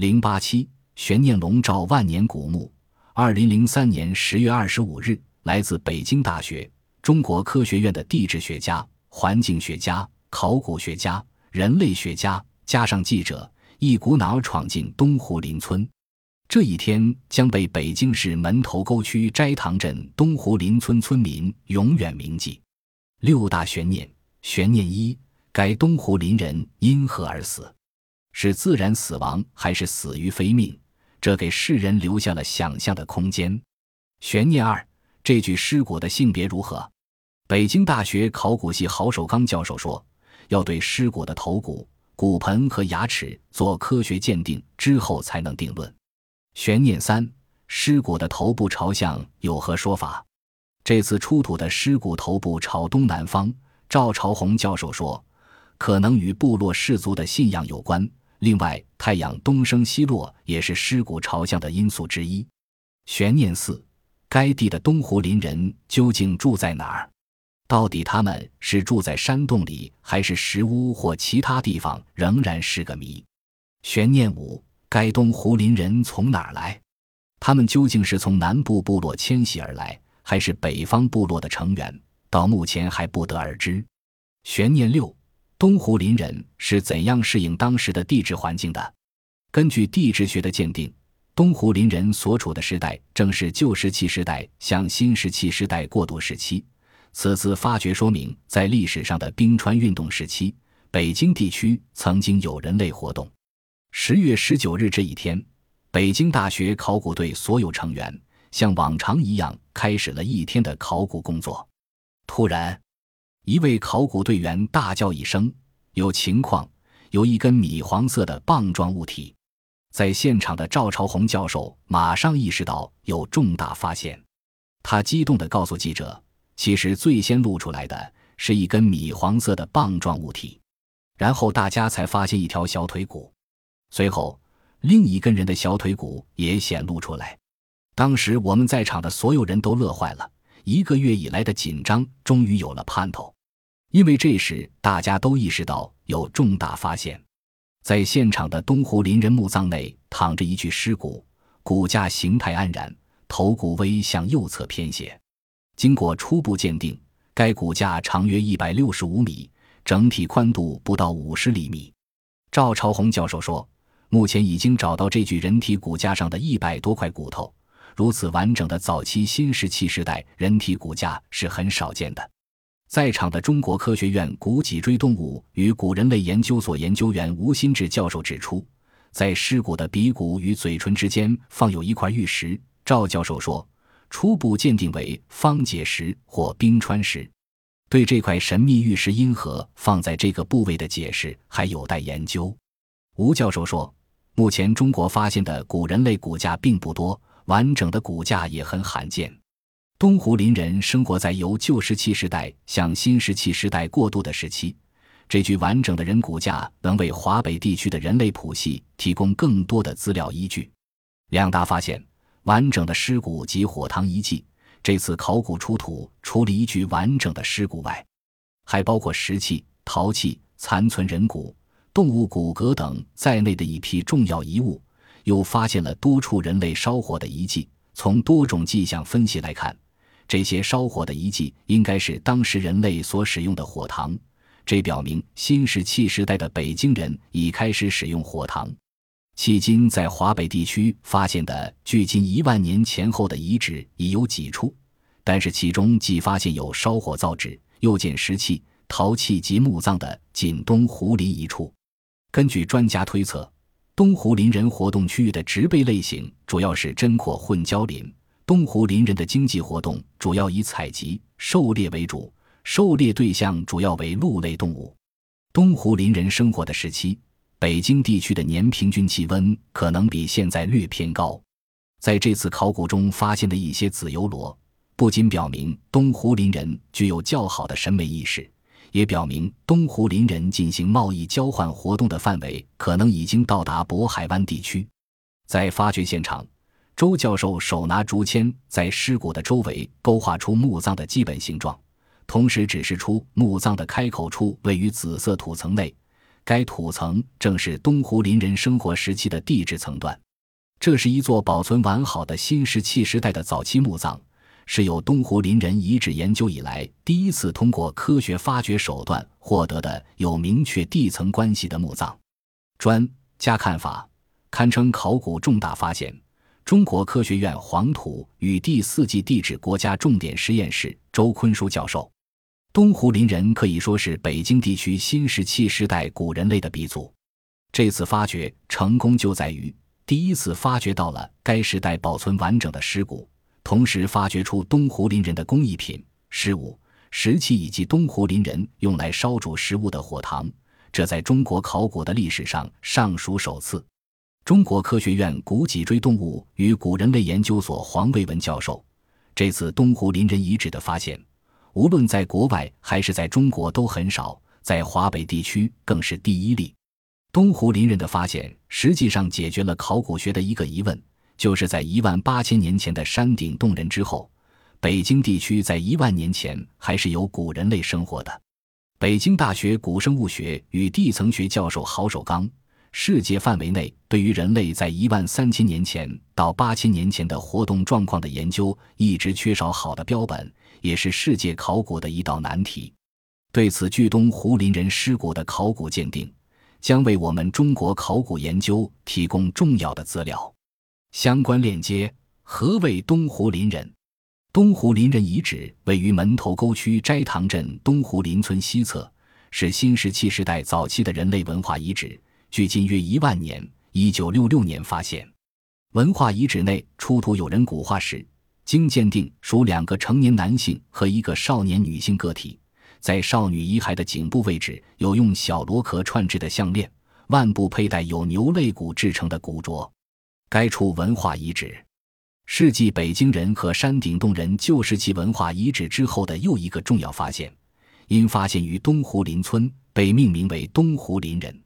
零八七悬念笼罩万年古墓。二零零三年十月二十五日，来自北京大学、中国科学院的地质学家、环境学家、考古学家、人类学家，加上记者，一股脑闯进东湖林村。这一天将被北京市门头沟区斋堂镇东湖林村村民永远铭记。六大悬念：悬念一，该东湖林人因何而死？是自然死亡还是死于非命？这给世人留下了想象的空间。悬念二，这具尸骨的性别如何？北京大学考古系郝守刚教授说，要对尸骨的头骨、骨盆和牙齿做科学鉴定之后才能定论。悬念三：尸骨的头部朝向有何说法？这次出土的尸骨头部朝东南方。赵朝红教授说，可能与部落氏族的信仰有关。另外，太阳东升西落也是尸骨朝向的因素之一。悬念四：该地的东湖林人究竟住在哪儿？到底他们是住在山洞里，还是石屋或其他地方，仍然是个谜。悬念五。该东湖林人从哪儿来？他们究竟是从南部部落迁徙而来，还是北方部落的成员？到目前还不得而知。悬念六：东湖林人是怎样适应当时的地质环境的？根据地质学的鉴定，东湖林人所处的时代正是旧石器时代向新石器时代过渡时期。此次发掘说明，在历史上的冰川运动时期，北京地区曾经有人类活动。十月十九日这一天，北京大学考古队所有成员像往常一样开始了一天的考古工作。突然，一位考古队员大叫一声：“有情况！有一根米黄色的棒状物体！”在现场的赵朝红教授马上意识到有重大发现，他激动地告诉记者：“其实最先露出来的是一根米黄色的棒状物体，然后大家才发现一条小腿骨。”随后，另一根人的小腿骨也显露出来。当时我们在场的所有人都乐坏了，一个月以来的紧张终于有了盼头。因为这时大家都意识到有重大发现，在现场的东湖林人墓葬内躺着一具尸骨，骨架形态安然，头骨微向右侧偏斜。经过初步鉴定，该骨架长约一百六十五米，整体宽度不到五十厘米。赵朝红教授说。目前已经找到这具人体骨架上的一百多块骨头，如此完整的早期新石器时代人体骨架是很少见的。在场的中国科学院古脊椎动物与古人类研究所研究员吴新志教授指出，在尸骨的鼻骨与嘴唇之间放有一块玉石。赵教授说，初步鉴定为方解石或冰川石。对这块神秘玉石因何放在这个部位的解释还有待研究。吴教授说。目前中国发现的古人类骨架并不多，完整的骨架也很罕见。东湖林人生活在由旧石器时代向新石器时代过渡的时期，这具完整的人骨架能为华北地区的人类谱系提供更多的资料依据。两大发现：完整的尸骨及火塘遗迹。这次考古出土除了一具完整的尸骨外，还包括石器、陶器、残存人骨。动物骨骼等在内的一批重要遗物，又发现了多处人类烧火的遗迹。从多种迹象分析来看，这些烧火的遗迹应该是当时人类所使用的火塘。这表明新石器时代的北京人已开始使用火塘。迄今在华北地区发现的距今一万年前后的遗址已有几处，但是其中既发现有烧火造纸，又见石器、陶器及墓葬的仅东湖林一处。根据专家推测，东湖林人活动区域的植被类型主要是针阔混交林。东湖林人的经济活动主要以采集、狩猎为主，狩猎对象主要为鹿类动物。东湖林人生活的时期，北京地区的年平均气温可能比现在略偏高。在这次考古中发现的一些紫油螺，不仅表明东湖林人具有较好的审美意识。也表明东湖林人进行贸易交换活动的范围可能已经到达渤海湾地区。在发掘现场，周教授手拿竹签，在尸骨的周围勾画出墓葬的基本形状，同时指示出墓葬的开口处位于紫色土层内。该土层正是东湖林人生活时期的地质层段。这是一座保存完好的新石器时代的早期墓葬，是有东湖林人遗址研究以来第一次通过科学发掘手段获得的有明确地层关系的墓葬。专家看法，堪称考古重大发现。中国科学院黄土与第四纪地质国家重点实验室周坤书教授，东湖林人可以说是北京地区新石器时代古人类的鼻祖。这次发掘成功就在于。第一次发掘到了该时代保存完整的尸骨，同时发掘出东湖林人的工艺品、食物、石器以及东湖林人用来烧煮食物的火塘，这在中国考古的历史上尚属首次。中国科学院古脊椎动物与古人类研究所黄卫文教授，这次东湖林人遗址的发现，无论在国外还是在中国都很少，在华北地区更是第一例。东湖林人的发现实际上解决了考古学的一个疑问，就是在一万八千年前的山顶洞人之后，北京地区在一万年前还是有古人类生活的。北京大学古生物学与地层学教授郝守刚，世界范围内对于人类在一万三千年前到八千年前的活动状况的研究一直缺少好的标本，也是世界考古的一道难题。对此，距东湖林人尸骨的考古鉴定。将为我们中国考古研究提供重要的资料。相关链接：何谓东湖林人？东湖林人遗址位于门头沟区斋堂镇东湖林村西侧，是新石器时代早期的人类文化遗址，距今约一万年。一九六六年发现，文化遗址内出土有人骨化石，经鉴定属两个成年男性和一个少年女性个体。在少女遗骸的颈部位置有用小螺壳串制的项链，腕部佩戴有牛肋骨制成的骨镯。该处文化遗址，是继北京人和山顶洞人旧石器文化遗址之后的又一个重要发现，因发现于东湖林村，被命名为东湖林人。